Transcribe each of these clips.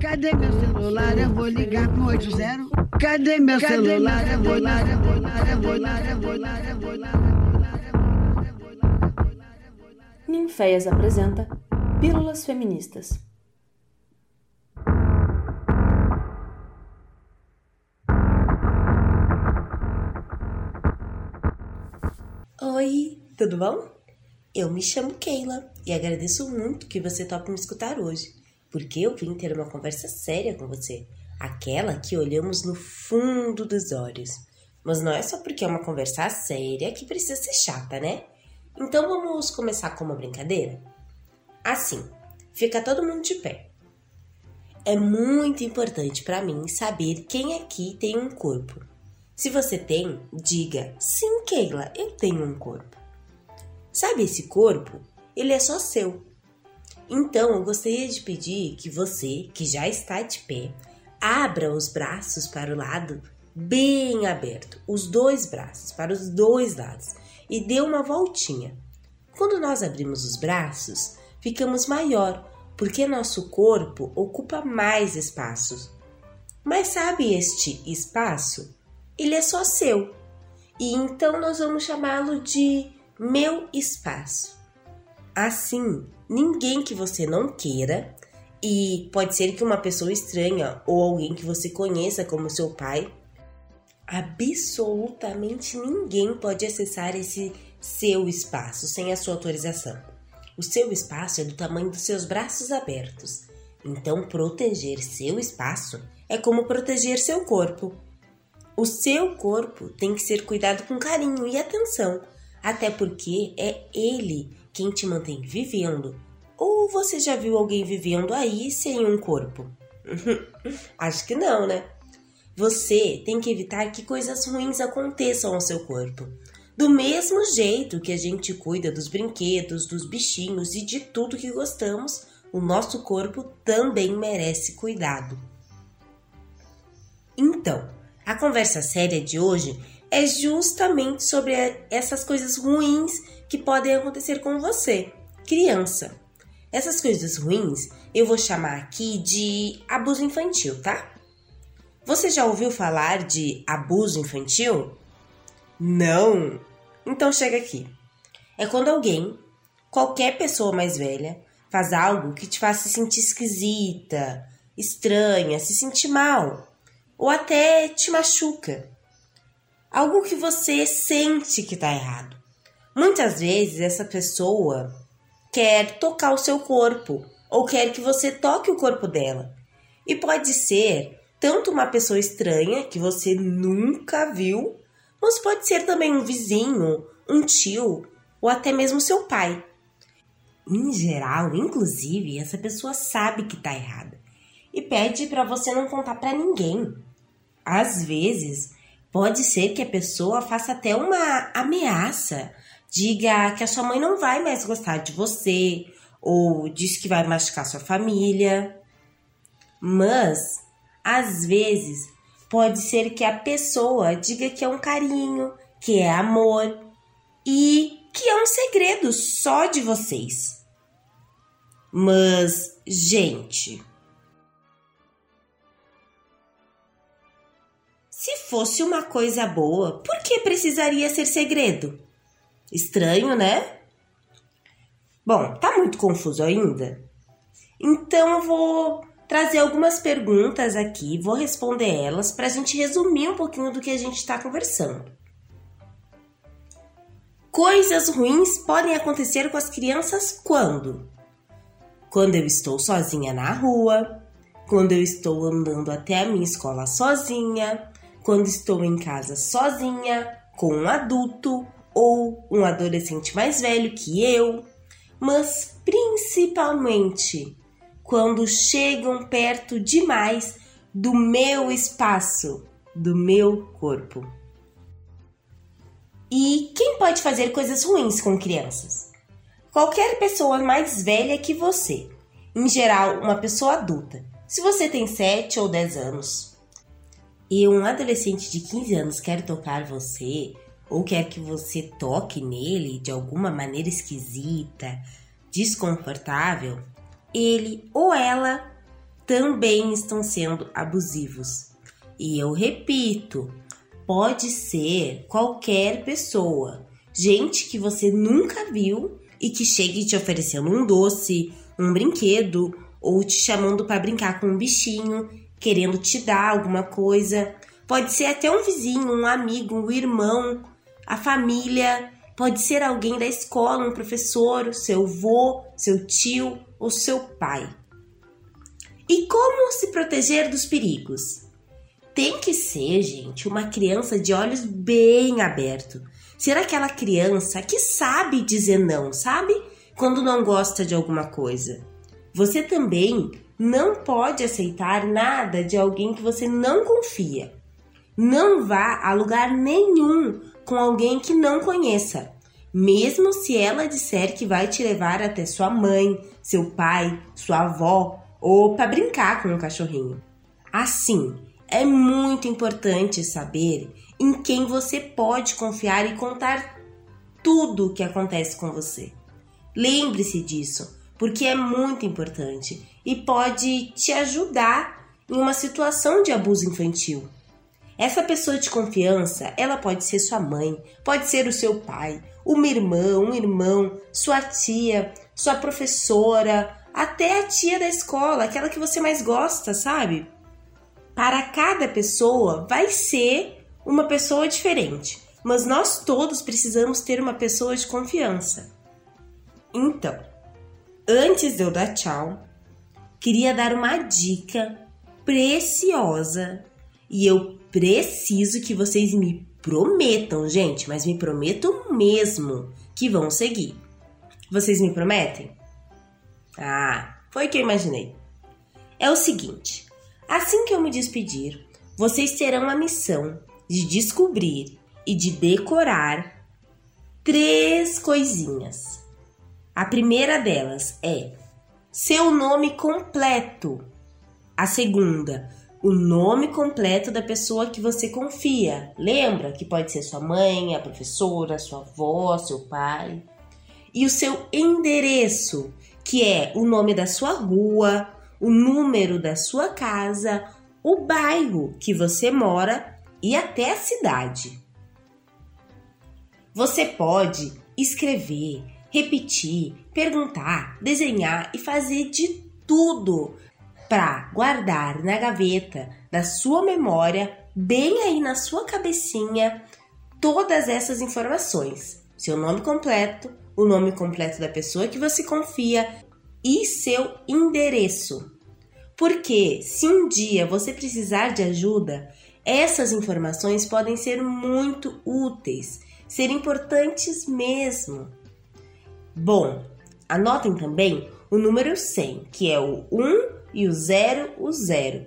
Cadê meu celular? Eu vou ligar pro 80. Cadê meu celular? Eu vou ligar, eu vou ligar, eu vou ligar, eu vou ligar, eu vou ligar. Ninféias apresenta Pílulas Feministas. Oi, tudo bom? Eu me chamo Keila e agradeço muito que você tope me escutar hoje, porque eu vim ter uma conversa séria com você, aquela que olhamos no fundo dos olhos. Mas não é só porque é uma conversa séria que precisa ser chata, né? Então vamos começar com uma brincadeira? Assim, fica todo mundo de pé. É muito importante para mim saber quem aqui tem um corpo. Se você tem, diga: sim, Keila, eu tenho um corpo. Sabe esse corpo? Ele é só seu. Então eu gostaria de pedir que você, que já está de pé, abra os braços para o lado bem aberto, os dois braços para os dois lados e dê uma voltinha. Quando nós abrimos os braços, ficamos maior, porque nosso corpo ocupa mais espaços. Mas sabe este espaço? ele é só seu. E então nós vamos chamá-lo de meu espaço. Assim, ninguém que você não queira, e pode ser que uma pessoa estranha ou alguém que você conheça como seu pai, absolutamente ninguém pode acessar esse seu espaço sem a sua autorização. O seu espaço é do tamanho dos seus braços abertos. Então, proteger seu espaço é como proteger seu corpo. O seu corpo tem que ser cuidado com carinho e atenção, até porque é ele quem te mantém vivendo. Ou você já viu alguém vivendo aí sem um corpo? Acho que não, né? Você tem que evitar que coisas ruins aconteçam ao seu corpo. Do mesmo jeito que a gente cuida dos brinquedos, dos bichinhos e de tudo que gostamos, o nosso corpo também merece cuidado. Então, a conversa séria de hoje é justamente sobre essas coisas ruins que podem acontecer com você, criança. Essas coisas ruins eu vou chamar aqui de abuso infantil, tá? Você já ouviu falar de abuso infantil? Não? Então chega aqui. É quando alguém, qualquer pessoa mais velha, faz algo que te faça se sentir esquisita, estranha, se sentir mal ou até te machuca. Algo que você sente que está errado. Muitas vezes essa pessoa quer tocar o seu corpo ou quer que você toque o corpo dela. E pode ser tanto uma pessoa estranha que você nunca viu, mas pode ser também um vizinho, um tio ou até mesmo seu pai. Em geral, inclusive, essa pessoa sabe que está errada e pede para você não contar para ninguém. Às vezes, pode ser que a pessoa faça até uma ameaça, diga que a sua mãe não vai mais gostar de você, ou diz que vai machucar sua família. Mas, às vezes, pode ser que a pessoa diga que é um carinho, que é amor e que é um segredo só de vocês. Mas, gente, Se fosse uma coisa boa, por que precisaria ser segredo? Estranho, né? Bom, tá muito confuso ainda? Então eu vou trazer algumas perguntas aqui, vou responder elas para a gente resumir um pouquinho do que a gente está conversando. Coisas ruins podem acontecer com as crianças quando? Quando eu estou sozinha na rua, quando eu estou andando até a minha escola sozinha, quando estou em casa sozinha, com um adulto ou um adolescente mais velho que eu, mas principalmente quando chegam perto demais do meu espaço, do meu corpo. E quem pode fazer coisas ruins com crianças? Qualquer pessoa mais velha que você, em geral, uma pessoa adulta. Se você tem 7 ou 10 anos, e um adolescente de 15 anos quer tocar você, ou quer que você toque nele de alguma maneira esquisita, desconfortável, ele ou ela também estão sendo abusivos. E eu repito, pode ser qualquer pessoa, gente que você nunca viu e que chegue te oferecendo um doce, um brinquedo ou te chamando para brincar com um bichinho, querendo te dar alguma coisa. Pode ser até um vizinho, um amigo, um irmão, a família, pode ser alguém da escola, um professor, seu avô, seu tio ou seu pai. E como se proteger dos perigos? Tem que ser, gente, uma criança de olhos bem abertos. Ser aquela criança que sabe dizer não, sabe? Quando não gosta de alguma coisa. Você também não pode aceitar nada de alguém que você não confia. Não vá a lugar nenhum com alguém que não conheça, mesmo se ela disser que vai te levar até sua mãe, seu pai, sua avó ou para brincar com um cachorrinho. Assim, é muito importante saber em quem você pode confiar e contar tudo o que acontece com você. Lembre-se disso porque é muito importante e pode te ajudar em uma situação de abuso infantil. Essa pessoa de confiança, ela pode ser sua mãe, pode ser o seu pai, uma irmã, um irmão, sua tia, sua professora, até a tia da escola, aquela que você mais gosta, sabe? Para cada pessoa vai ser uma pessoa diferente, mas nós todos precisamos ter uma pessoa de confiança. Então, Antes de eu dar tchau, queria dar uma dica preciosa e eu preciso que vocês me prometam, gente, mas me prometam mesmo que vão seguir. Vocês me prometem? Ah, foi o que eu imaginei. É o seguinte: assim que eu me despedir, vocês terão a missão de descobrir e de decorar três coisinhas a primeira delas é seu nome completo. A segunda, o nome completo da pessoa que você confia. Lembra que pode ser sua mãe, a professora, sua avó, seu pai. E o seu endereço, que é o nome da sua rua, o número da sua casa, o bairro que você mora e até a cidade. Você pode escrever repetir, perguntar, desenhar e fazer de tudo para guardar na gaveta da sua memória, bem aí na sua cabecinha, todas essas informações. Seu nome completo, o nome completo da pessoa que você confia e seu endereço. Porque se um dia você precisar de ajuda, essas informações podem ser muito úteis, ser importantes mesmo. Bom, anotem também o número 100, que é o 1 e o 0, o 0.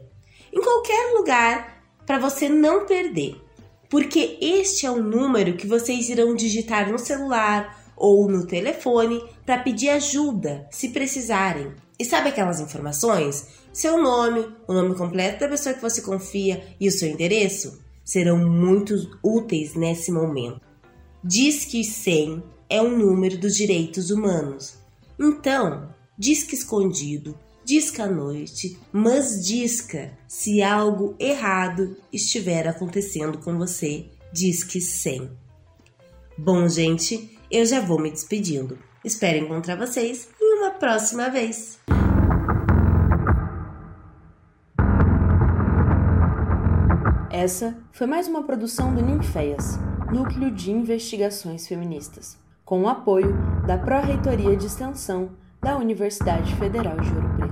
Em qualquer lugar para você não perder, porque este é o número que vocês irão digitar no celular ou no telefone para pedir ajuda se precisarem. E sabe aquelas informações? Seu nome, o nome completo da pessoa que você confia e o seu endereço serão muito úteis nesse momento. Diz que 100 é um número dos direitos humanos. Então, disca escondido, disca à noite, mas disca se algo errado estiver acontecendo com você, disque 100. Bom, gente, eu já vou me despedindo. Espero encontrar vocês em uma próxima vez. Essa foi mais uma produção do Ninféias, Núcleo de Investigações Feministas com o apoio da Pró-Reitoria de Extensão da Universidade Federal de Ouro.